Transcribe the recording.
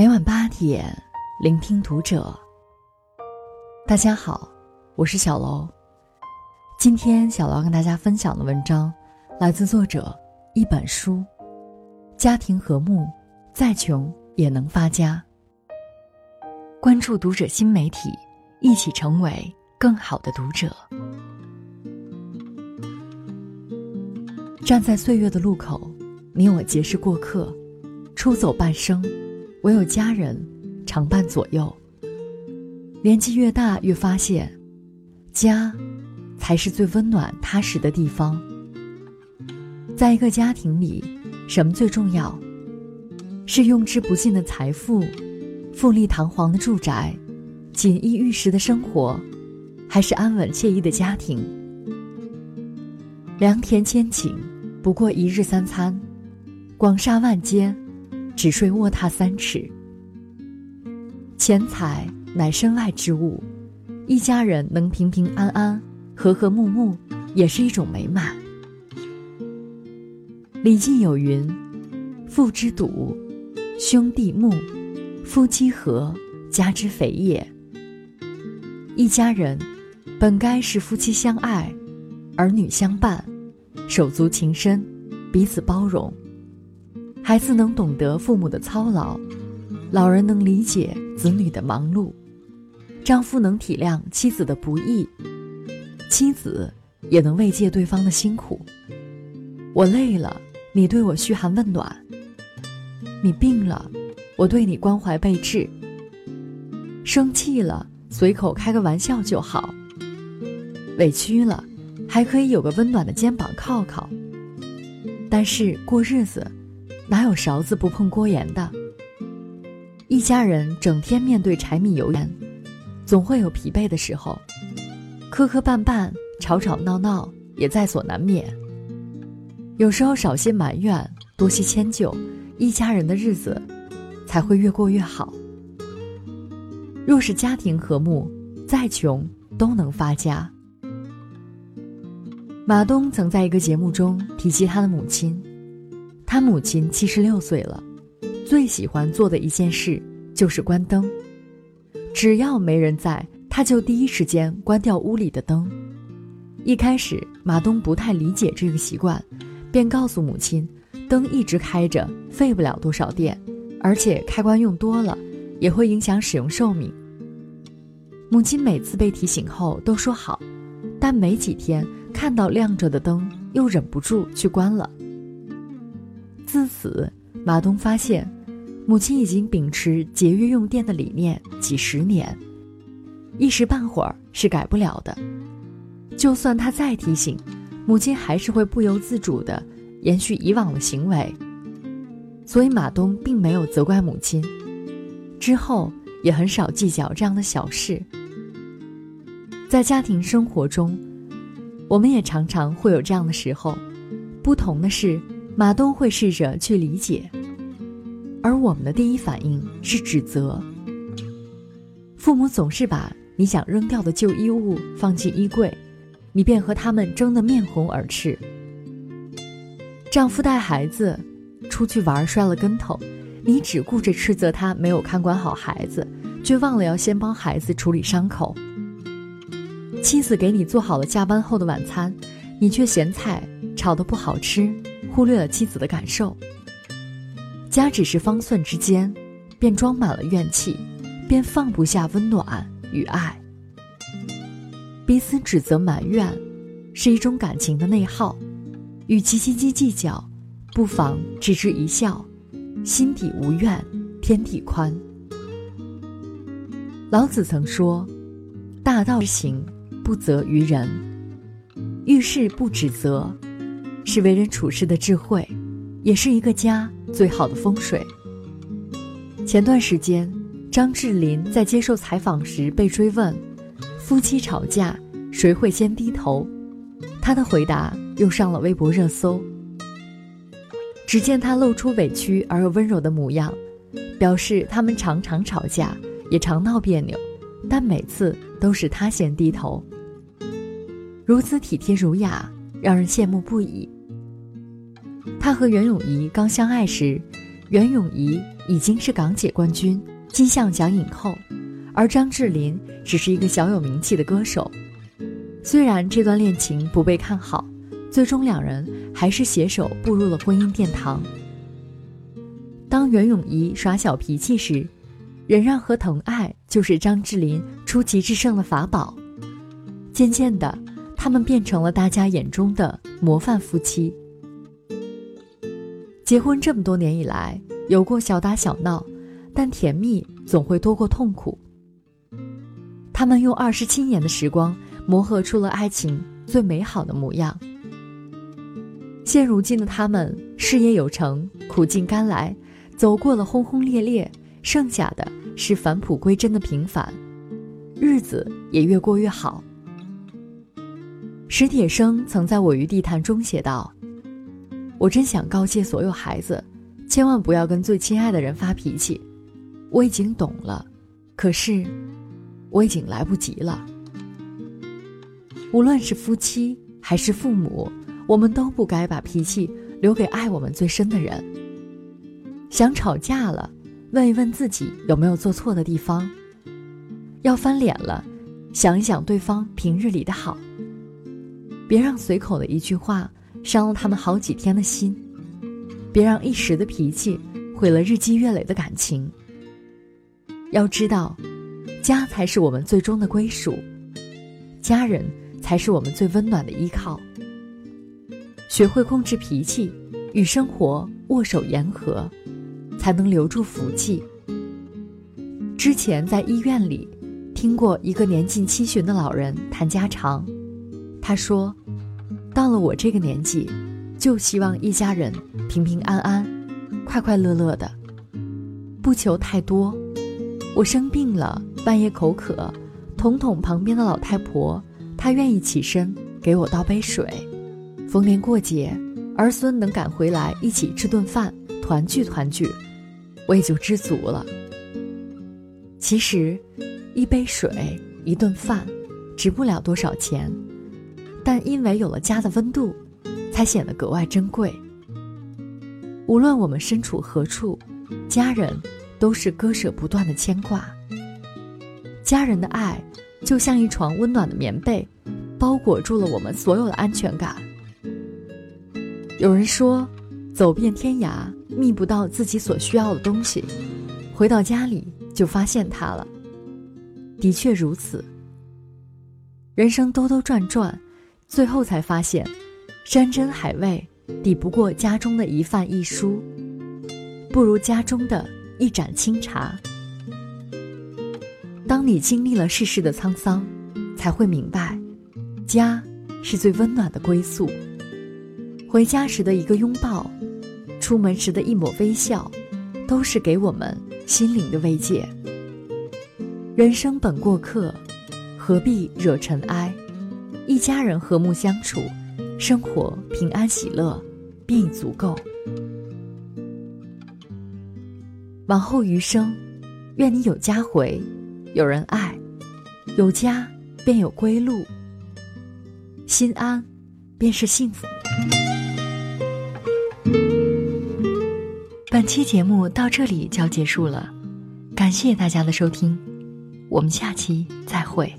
每晚八点，聆听读者。大家好，我是小楼。今天小楼跟大家分享的文章，来自作者一本书。家庭和睦，再穷也能发家。关注读者新媒体，一起成为更好的读者。站在岁月的路口，你我皆是过客，出走半生。唯有家人常伴左右。年纪越大，越发现，家才是最温暖踏实的地方。在一个家庭里，什么最重要？是用之不尽的财富，富丽堂皇的住宅，锦衣玉食的生活，还是安稳惬意的家庭？良田千顷，不过一日三餐；广厦万间。只睡卧榻三尺。钱财乃身外之物，一家人能平平安安、和和睦睦，也是一种美满。礼记有云：“父之笃，兄弟睦，夫妻和，家之肥也。”一家人本该是夫妻相爱，儿女相伴，手足情深，彼此包容。孩子能懂得父母的操劳，老人能理解子女的忙碌，丈夫能体谅妻子的不易，妻子也能慰藉对方的辛苦。我累了，你对我嘘寒问暖；你病了，我对你关怀备至；生气了，随口开个玩笑就好；委屈了，还可以有个温暖的肩膀靠靠。但是过日子。哪有勺子不碰锅沿的？一家人整天面对柴米油盐，总会有疲惫的时候，磕磕绊绊、吵吵闹闹也在所难免。有时候少些埋怨，多些迁就，一家人的日子才会越过越好。若是家庭和睦，再穷都能发家。马东曾在一个节目中提及他的母亲。他母亲七十六岁了，最喜欢做的一件事就是关灯。只要没人在，他就第一时间关掉屋里的灯。一开始，马东不太理解这个习惯，便告诉母亲，灯一直开着费不了多少电，而且开关用多了也会影响使用寿命。母亲每次被提醒后都说好，但没几天看到亮着的灯，又忍不住去关了。自此，马东发现，母亲已经秉持节约用电的理念几十年，一时半会儿是改不了的。就算他再提醒，母亲还是会不由自主地延续以往的行为。所以，马东并没有责怪母亲，之后也很少计较这样的小事。在家庭生活中，我们也常常会有这样的时候，不同的是。马东会试着去理解，而我们的第一反应是指责。父母总是把你想扔掉的旧衣物放进衣柜，你便和他们争得面红耳赤。丈夫带孩子出去玩摔了跟头，你只顾着斥责他没有看管好孩子，却忘了要先帮孩子处理伤口。妻子给你做好了下班后的晚餐，你却嫌菜炒得不好吃。忽略了妻子的感受，家只是方寸之间，便装满了怨气，便放不下温暖与爱。彼此指责埋怨，是一种感情的内耗。与其斤斤计较，不妨置之一笑，心底无怨，天地宽。老子曾说：“大道之行，不责于人；遇事不指责。”是为人处事的智慧，也是一个家最好的风水。前段时间，张智霖在接受采访时被追问：“夫妻吵架谁会先低头？”他的回答又上了微博热搜。只见他露出委屈而又温柔的模样，表示他们常常吵架，也常闹别扭，但每次都是他先低头。如此体贴儒雅。让人羡慕不已。他和袁咏仪刚相爱时，袁咏仪已经是港姐冠军、金像奖影后，而张智霖只是一个小有名气的歌手。虽然这段恋情不被看好，最终两人还是携手步入了婚姻殿堂。当袁咏仪耍小脾气时，忍让和疼爱就是张智霖出奇制胜的法宝。渐渐的，他们变成了大家眼中的模范夫妻。结婚这么多年以来，有过小打小闹，但甜蜜总会多过痛苦。他们用二十七年的时光。磨合出了爱情最美好的模样。现如今的他们事业有成，苦尽甘来，走过了轰轰烈烈，剩下的是返璞归真的平凡，日子也越过越好。史铁生曾在我与地坛中写道：“我真想告诫所有孩子，千万不要跟最亲爱的人发脾气。我已经懂了，可是，我已经来不及了。”无论是夫妻还是父母，我们都不该把脾气留给爱我们最深的人。想吵架了，问一问自己有没有做错的地方；要翻脸了，想一想对方平日里的好。别让随口的一句话伤了他们好几天的心，别让一时的脾气毁了日积月累的感情。要知道，家才是我们最终的归属，家人。才是我们最温暖的依靠。学会控制脾气，与生活握手言和，才能留住福气。之前在医院里，听过一个年近七旬的老人谈家常，他说：“到了我这个年纪，就希望一家人平平安安、快快乐乐的，不求太多。我生病了，半夜口渴，统统旁边的老太婆。”她愿意起身给我倒杯水，逢年过节，儿孙能赶回来一起吃顿饭，团聚团聚，我也就知足了。其实，一杯水，一顿饭，值不了多少钱，但因为有了家的温度，才显得格外珍贵。无论我们身处何处，家人都是割舍不断的牵挂。家人的爱。就像一床温暖的棉被，包裹住了我们所有的安全感。有人说，走遍天涯觅不到自己所需要的东西，回到家里就发现它了。的确如此。人生兜兜转转，最后才发现，山珍海味抵不过家中的一饭一书，不如家中的一盏清茶。当你经历了世事的沧桑，才会明白，家是最温暖的归宿。回家时的一个拥抱，出门时的一抹微笑，都是给我们心灵的慰藉。人生本过客，何必惹尘埃？一家人和睦相处，生活平安喜乐，便已足够。往后余生，愿你有家回。有人爱，有家便有归路，心安便是幸福。本期节目到这里就要结束了，感谢大家的收听，我们下期再会。